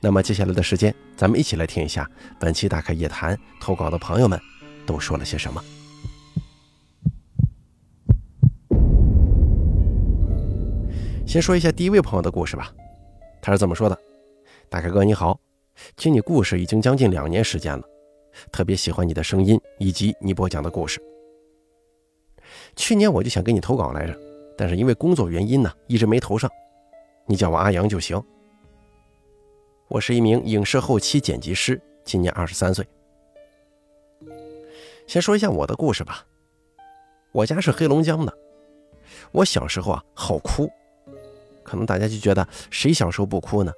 那么接下来的时间，咱们一起来听一下本期大开夜谈投稿的朋友们都说了些什么。先说一下第一位朋友的故事吧，他是这么说的：“大开哥你好，听你故事已经将近两年时间了，特别喜欢你的声音以及你播讲的故事。去年我就想给你投稿来着，但是因为工作原因呢，一直没投上。你叫我阿阳就行。”我是一名影视后期剪辑师，今年二十三岁。先说一下我的故事吧。我家是黑龙江的。我小时候啊，好哭。可能大家就觉得谁小时候不哭呢？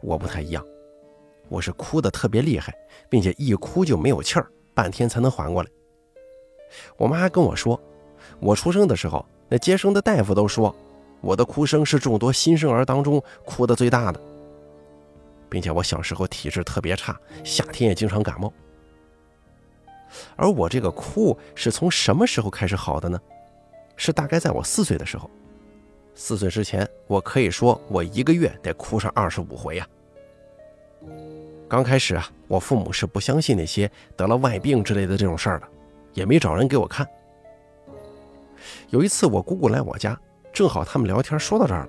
我不太一样，我是哭的特别厉害，并且一哭就没有气儿，半天才能缓过来。我妈还跟我说，我出生的时候，那接生的大夫都说，我的哭声是众多新生儿当中哭的最大的。并且我小时候体质特别差，夏天也经常感冒。而我这个哭是从什么时候开始好的呢？是大概在我四岁的时候。四岁之前，我可以说我一个月得哭上二十五回呀。刚开始啊，我父母是不相信那些得了外病之类的这种事儿的，也没找人给我看。有一次我姑姑来我家，正好他们聊天说到这儿了，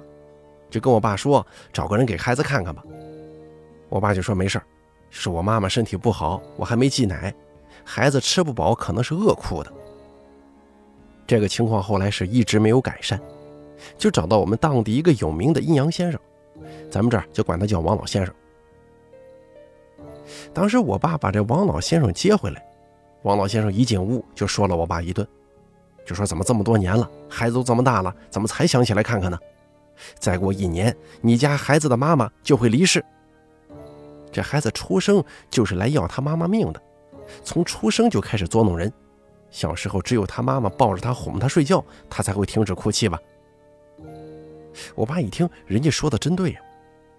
就跟我爸说找个人给孩子看看吧。我爸就说没事是我妈妈身体不好，我还没挤奶，孩子吃不饱，可能是饿哭的。这个情况后来是一直没有改善，就找到我们当地一个有名的阴阳先生，咱们这儿就管他叫王老先生。当时我爸把这王老先生接回来，王老先生一进屋就说了我爸一顿，就说怎么这么多年了，孩子都这么大了，怎么才想起来看看呢？再过一年，你家孩子的妈妈就会离世。这孩子出生就是来要他妈妈命的，从出生就开始捉弄人。小时候只有他妈妈抱着他哄他睡觉，他才会停止哭泣吧。我爸一听，人家说的真对呀，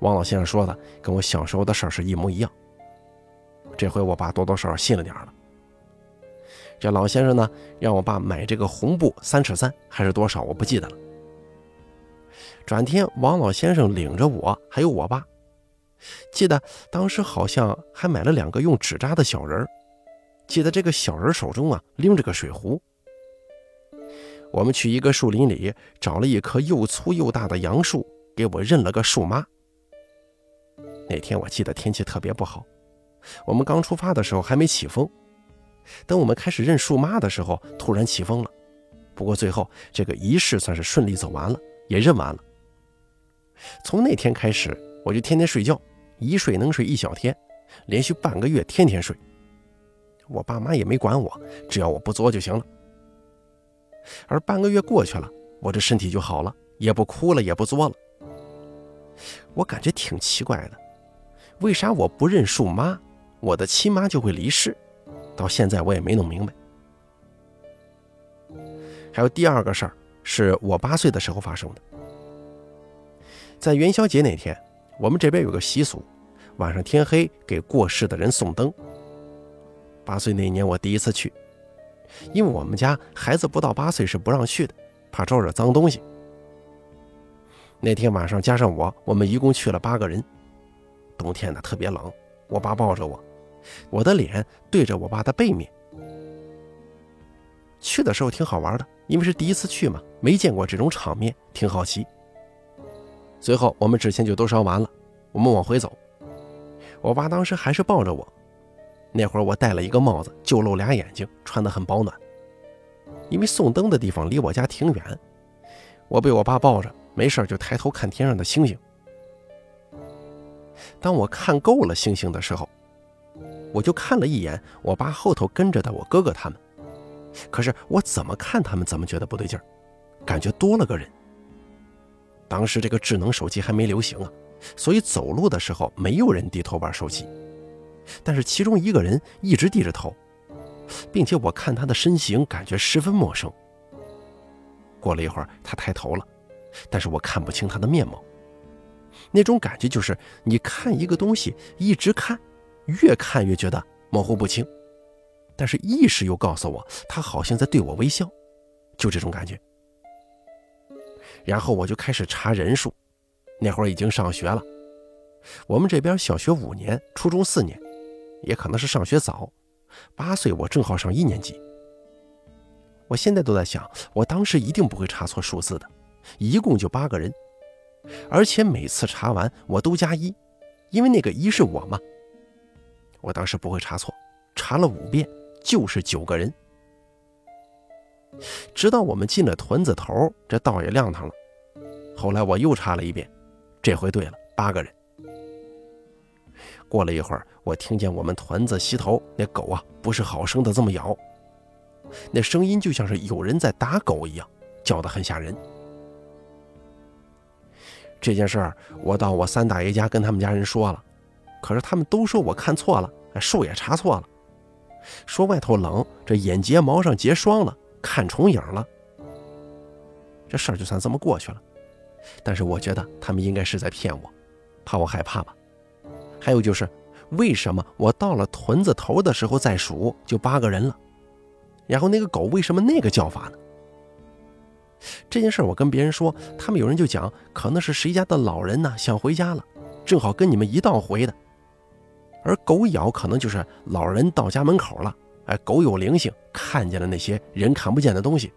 王老先生说的跟我小时候的事是一模一样。这回我爸多多少少信了点了。这老先生呢，让我爸买这个红布三尺三还是多少，我不记得了。转天，王老先生领着我还有我爸。记得当时好像还买了两个用纸扎的小人儿。记得这个小人手中啊拎着个水壶。我们去一个树林里找了一棵又粗又大的杨树，给我认了个树妈。那天我记得天气特别不好，我们刚出发的时候还没起风，等我们开始认树妈的时候，突然起风了。不过最后这个仪式算是顺利走完了，也认完了。从那天开始。我就天天睡觉，一睡能睡一小天，连续半个月天天睡。我爸妈也没管我，只要我不作就行了。而半个月过去了，我这身体就好了，也不哭了，也不作了。我感觉挺奇怪的，为啥我不认树妈，我的亲妈就会离世？到现在我也没弄明白。还有第二个事儿，是我八岁的时候发生的，在元宵节那天。我们这边有个习俗，晚上天黑给过世的人送灯。八岁那年我第一次去，因为我们家孩子不到八岁是不让去的，怕招惹脏东西。那天晚上加上我，我们一共去了八个人。冬天呢特别冷，我爸抱着我，我的脸对着我爸的背面。去的时候挺好玩的，因为是第一次去嘛，没见过这种场面，挺好奇。随后，我们纸钱就都烧完了，我们往回走。我爸当时还是抱着我，那会儿我戴了一个帽子，就露俩眼睛，穿得很保暖。因为送灯的地方离我家挺远，我被我爸抱着，没事就抬头看天上的星星。当我看够了星星的时候，我就看了一眼我爸后头跟着的我哥哥他们，可是我怎么看他们怎么觉得不对劲儿，感觉多了个人。当时这个智能手机还没流行啊，所以走路的时候没有人低头玩手机，但是其中一个人一直低着头，并且我看他的身形感觉十分陌生。过了一会儿，他抬头了，但是我看不清他的面貌。那种感觉就是你看一个东西一直看，越看越觉得模糊不清，但是意识又告诉我他好像在对我微笑，就这种感觉。然后我就开始查人数，那会儿已经上学了。我们这边小学五年，初中四年，也可能是上学早。八岁我正好上一年级。我现在都在想，我当时一定不会查错数字的，一共就八个人，而且每次查完我都加一，因为那个一是我嘛。我当时不会查错，查了五遍就是九个人。直到我们进了屯子头，这道也亮堂了。后来我又查了一遍，这回对了，八个人。过了一会儿，我听见我们屯子西头那狗啊，不是好生的这么咬，那声音就像是有人在打狗一样，叫得很吓人。这件事儿，我到我三大爷家跟他们家人说了，可是他们都说我看错了，数也查错了，说外头冷，这眼睫毛上结霜了。看重影了，这事儿就算这么过去了。但是我觉得他们应该是在骗我，怕我害怕吧。还有就是，为什么我到了屯子头的时候再数就八个人了？然后那个狗为什么那个叫法呢？这件事我跟别人说，他们有人就讲，可能是谁家的老人呢想回家了，正好跟你们一道回的。而狗咬可能就是老人到家门口了。哎，狗有灵性，看见了那些人看不见的东西。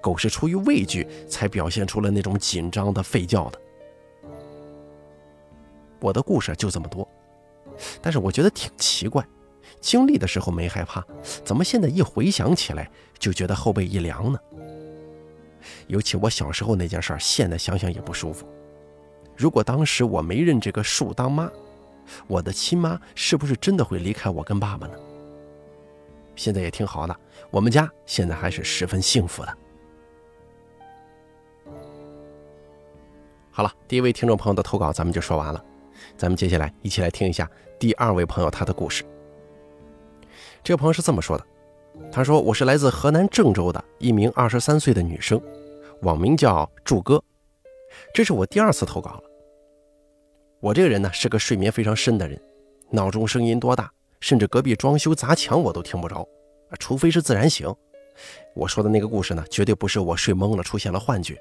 狗是出于畏惧才表现出了那种紧张的吠叫的。我的故事就这么多，但是我觉得挺奇怪，经历的时候没害怕，怎么现在一回想起来就觉得后背一凉呢？尤其我小时候那件事，现在想想也不舒服。如果当时我没认这个树当妈，我的亲妈是不是真的会离开我跟爸爸呢？现在也挺好的，我们家现在还是十分幸福的。好了，第一位听众朋友的投稿咱们就说完了，咱们接下来一起来听一下第二位朋友他的故事。这个朋友是这么说的，他说：“我是来自河南郑州的一名二十三岁的女生，网名叫祝哥，这是我第二次投稿了。我这个人呢是个睡眠非常深的人，闹钟声音多大？”甚至隔壁装修砸墙我都听不着，除非是自然醒。我说的那个故事呢，绝对不是我睡懵了出现了幻觉。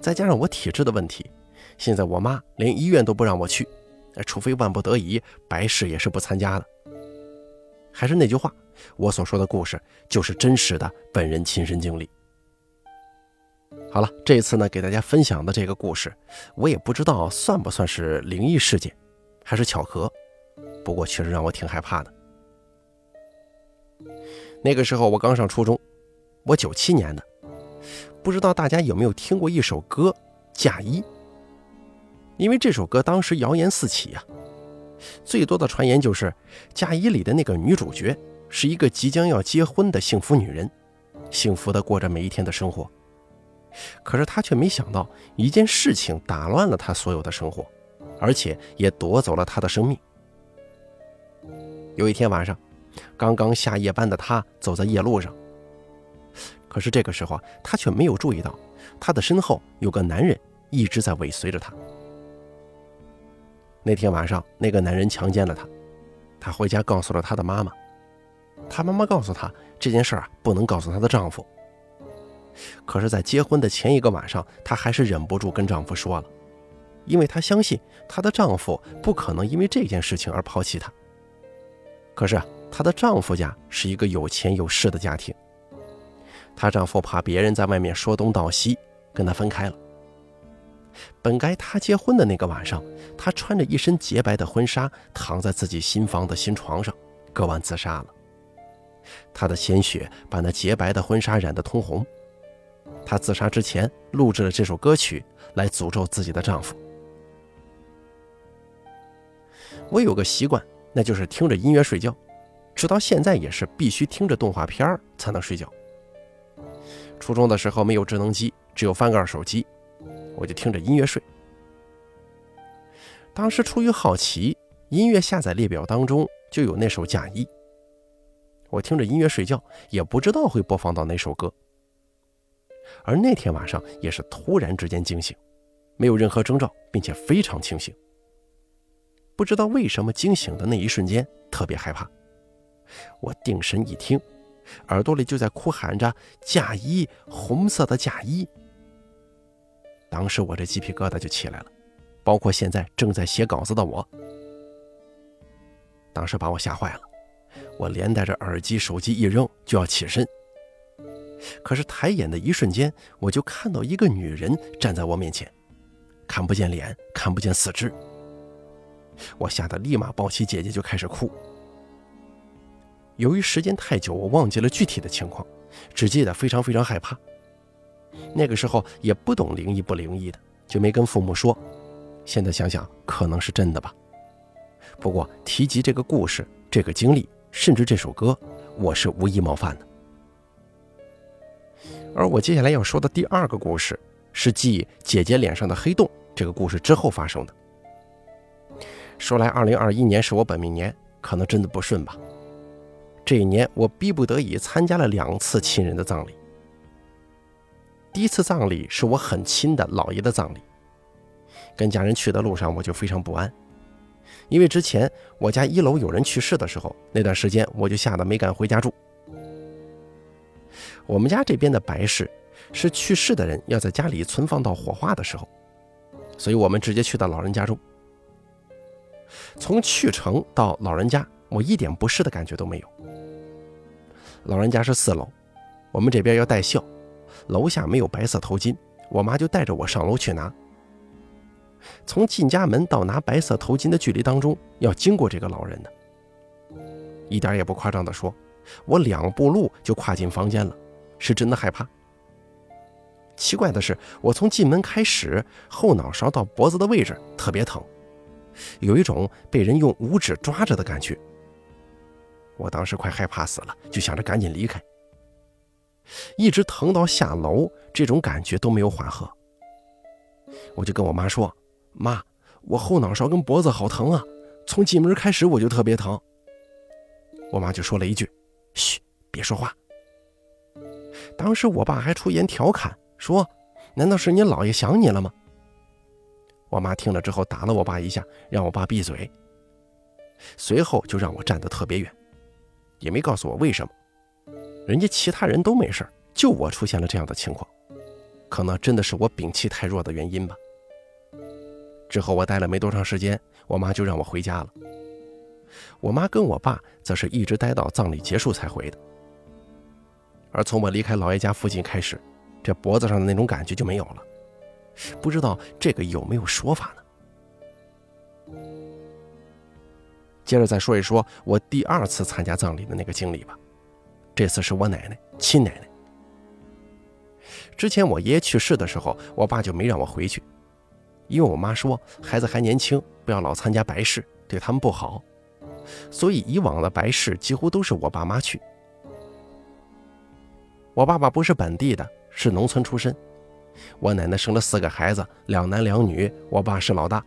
再加上我体质的问题，现在我妈连医院都不让我去，除非万不得已，白事也是不参加的。还是那句话，我所说的故事就是真实的，本人亲身经历。好了，这一次呢，给大家分享的这个故事，我也不知道算不算是灵异事件，还是巧合。不过确实让我挺害怕的。那个时候我刚上初中，我九七年的，不知道大家有没有听过一首歌《嫁衣》？因为这首歌当时谣言四起啊，最多的传言就是《嫁衣》里的那个女主角是一个即将要结婚的幸福女人，幸福的过着每一天的生活。可是她却没想到一件事情打乱了她所有的生活，而且也夺走了她的生命。有一天晚上，刚刚下夜班的他走在夜路上，可是这个时候啊，他却没有注意到，他的身后有个男人一直在尾随着他。那天晚上，那个男人强奸了他，他回家告诉了他的妈妈，他妈妈告诉他这件事啊不能告诉她的丈夫。可是，在结婚的前一个晚上，她还是忍不住跟丈夫说了，因为她相信她的丈夫不可能因为这件事情而抛弃她。可是她的丈夫家是一个有钱有势的家庭，她丈夫怕别人在外面说东道西，跟她分开了。本该她结婚的那个晚上，她穿着一身洁白的婚纱，躺在自己新房的新床上，割腕自杀了。她的鲜血把那洁白的婚纱染得通红。她自杀之前录制了这首歌曲来诅咒自己的丈夫。我有个习惯。那就是听着音乐睡觉，直到现在也是必须听着动画片才能睡觉。初中的时候没有智能机，只有翻盖手机，我就听着音乐睡。当时出于好奇，音乐下载列表当中就有那首《嫁衣》。我听着音乐睡觉，也不知道会播放到哪首歌。而那天晚上也是突然之间惊醒，没有任何征兆，并且非常清醒。不知道为什么惊醒的那一瞬间特别害怕。我定神一听，耳朵里就在哭喊着“嫁衣，红色的嫁衣”。当时我这鸡皮疙瘩就起来了，包括现在正在写稿子的我。当时把我吓坏了，我连带着耳机、手机一扔就要起身。可是抬眼的一瞬间，我就看到一个女人站在我面前，看不见脸，看不见四肢。我吓得立马抱起姐姐就开始哭。由于时间太久，我忘记了具体的情况，只记得非常非常害怕。那个时候也不懂灵异不灵异的，就没跟父母说。现在想想，可能是真的吧。不过提及这个故事、这个经历，甚至这首歌，我是无意冒犯的。而我接下来要说的第二个故事，是继姐姐脸上的黑洞这个故事之后发生的。说来，二零二一年是我本命年，可能真的不顺吧。这一年，我逼不得已参加了两次亲人的葬礼。第一次葬礼是我很亲的姥爷的葬礼，跟家人去的路上我就非常不安，因为之前我家一楼有人去世的时候，那段时间我就吓得没敢回家住。我们家这边的白事是去世的人要在家里存放到火化的时候，所以我们直接去到老人家中。从去程到老人家，我一点不适的感觉都没有。老人家是四楼，我们这边要带孝。楼下没有白色头巾，我妈就带着我上楼去拿。从进家门到拿白色头巾的距离当中，要经过这个老人的，一点也不夸张的说，我两步路就跨进房间了，是真的害怕。奇怪的是，我从进门开始，后脑勺到脖子的位置特别疼，有一种被人用五指抓着的感觉。我当时快害怕死了，就想着赶紧离开。一直疼到下楼，这种感觉都没有缓和。我就跟我妈说：“妈，我后脑勺跟脖子好疼啊！从进门开始我就特别疼。”我妈就说了一句：“嘘，别说话。”当时我爸还出言调侃说：“难道是你姥爷想你了吗？”我妈听了之后打了我爸一下，让我爸闭嘴。随后就让我站得特别远，也没告诉我为什么。人家其他人都没事就我出现了这样的情况，可能真的是我摒气太弱的原因吧。之后我待了没多长时间，我妈就让我回家了。我妈跟我爸则是一直待到葬礼结束才回的。而从我离开姥爷家附近开始，这脖子上的那种感觉就没有了。不知道这个有没有说法呢？接着再说一说我第二次参加葬礼的那个经历吧。这次是我奶奶，亲奶奶。之前我爷爷去世的时候，我爸就没让我回去，因为我妈说孩子还年轻，不要老参加白事，对他们不好。所以以往的白事几乎都是我爸妈去。我爸爸不是本地的，是农村出身。我奶奶生了四个孩子，两男两女，我爸是老大。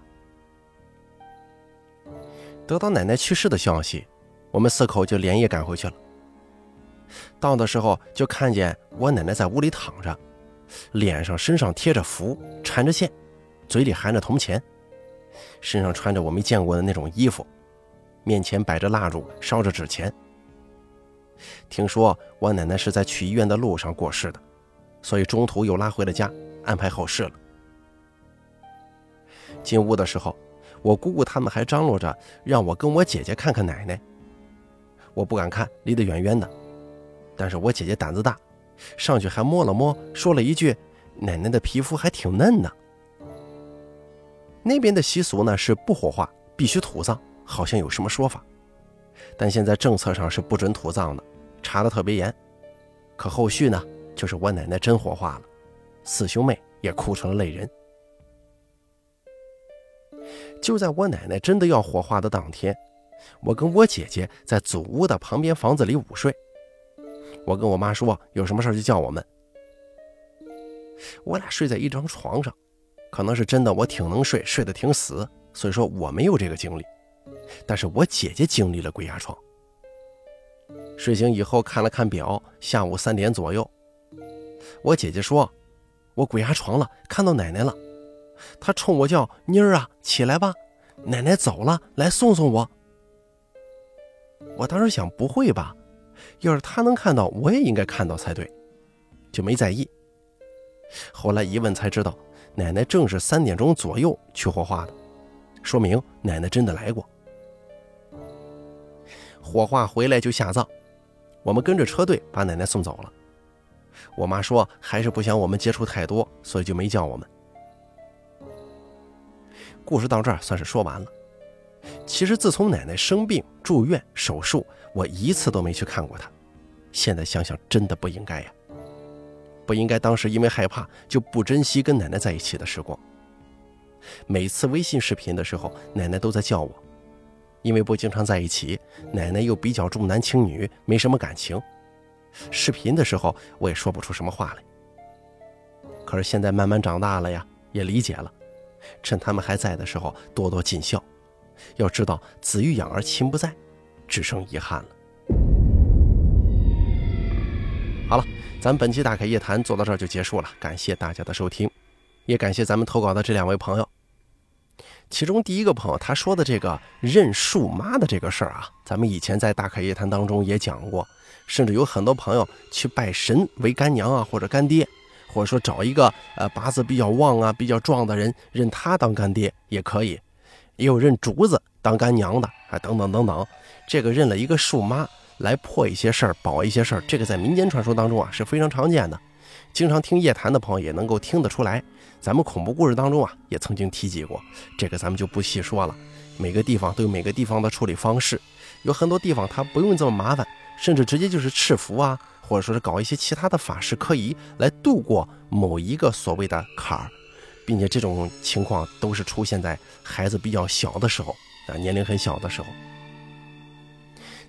得到奶奶去世的消息，我们四口就连夜赶回去了。到的时候就看见我奶奶在屋里躺着，脸上、身上贴着符，缠着线，嘴里含着铜钱，身上穿着我没见过的那种衣服，面前摆着蜡烛，烧着纸钱。听说我奶奶是在去医院的路上过世的，所以中途又拉回了家，安排后事了。进屋的时候，我姑姑他们还张罗着让我跟我姐姐看看奶奶，我不敢看，离得远远的。但是我姐姐胆子大，上去还摸了摸，说了一句：“奶奶的皮肤还挺嫩呢。”那边的习俗呢是不火化，必须土葬，好像有什么说法。但现在政策上是不准土葬的，查的特别严。可后续呢，就是我奶奶真火化了，四兄妹也哭成了泪人。就在我奶奶真的要火化的当天，我跟我姐姐在祖屋的旁边房子里午睡。我跟我妈说，有什么事就叫我们。我俩睡在一张床上，可能是真的，我挺能睡，睡得挺死，所以说我没有这个经历。但是我姐姐经历了鬼压床。睡醒以后看了看表，下午三点左右。我姐姐说：“我鬼压床了，看到奶奶了。她冲我叫妮儿啊，起来吧，奶奶走了，来送送我。”我当时想，不会吧？要是她能看到，我也应该看到才对，就没在意。后来一问才知道，奶奶正是三点钟左右去火化的，说明奶奶真的来过。火化回来就下葬，我们跟着车队把奶奶送走了。我妈说还是不想我们接触太多，所以就没叫我们。故事到这儿算是说完了。其实自从奶奶生病住院手术，我一次都没去看过她。现在想想，真的不应该呀，不应该当时因为害怕就不珍惜跟奶奶在一起的时光。每次微信视频的时候，奶奶都在叫我。因为不经常在一起，奶奶又比较重男轻女，没什么感情。视频的时候，我也说不出什么话来。可是现在慢慢长大了呀，也理解了。趁他们还在的时候，多多尽孝。要知道，子欲养而亲不在，只剩遗憾了。好了，咱本期大开夜谈做到这儿就结束了，感谢大家的收听，也感谢咱们投稿的这两位朋友。其中第一个朋友他说的这个认树妈的这个事儿啊，咱们以前在大开夜谈当中也讲过，甚至有很多朋友去拜神为干娘啊，或者干爹，或者说找一个呃八字比较旺啊、比较壮的人认他当干爹也可以，也有认竹子当干娘的啊，等等等等。这个认了一个树妈来破一些事儿、保一些事儿，这个在民间传说当中啊是非常常见的，经常听夜谈的朋友也能够听得出来。咱们恐怖故事当中啊，也曾经提及过，这个咱们就不细说了。每个地方都有每个地方的处理方式，有很多地方它不用这么麻烦，甚至直接就是赐福啊，或者说是搞一些其他的法事，可以来度过某一个所谓的坎儿，并且这种情况都是出现在孩子比较小的时候啊，年龄很小的时候。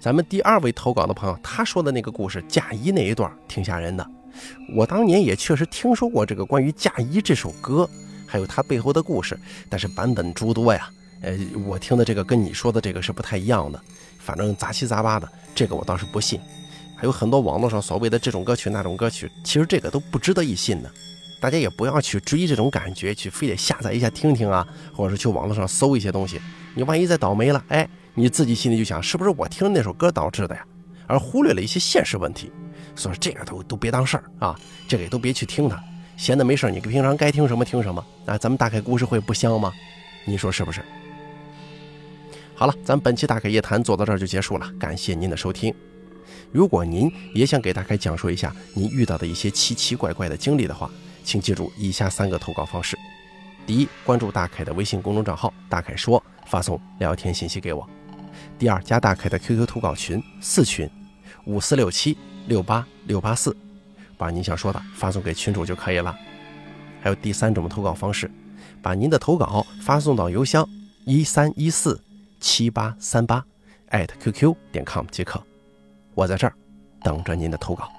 咱们第二位投稿的朋友，他说的那个故事嫁衣那一段挺吓人的。我当年也确实听说过这个关于《嫁衣》这首歌，还有它背后的故事，但是版本诸多呀。呃，我听的这个跟你说的这个是不太一样的，反正杂七杂八的，这个我倒是不信。还有很多网络上所谓的这种歌曲、那种歌曲，其实这个都不值得一信的。大家也不要去追这种感觉，去非得下载一下听听啊，或者是去网络上搜一些东西。你万一再倒霉了，哎，你自己心里就想，是不是我听那首歌导致的呀？而忽略了一些现实问题。所以这个都都别当事儿啊，这个也都别去听它。闲的没事你平常该听什么听什么啊。咱们大开故事会不香吗？你说是不是？好了，咱本期大开夜谈做到这儿就结束了，感谢您的收听。如果您也想给大开讲述一下您遇到的一些奇奇怪怪的经历的话，请记住以下三个投稿方式：第一，关注大凯的微信公众账号“大凯说”，发送聊天信息给我；第二，加大凯的 QQ 投稿群四群五四六七。六八六八四，把您想说的发送给群主就可以了。还有第三种投稿方式，把您的投稿发送到邮箱一三一四七八三八艾特 QQ 点 com 即可。我在这儿等着您的投稿。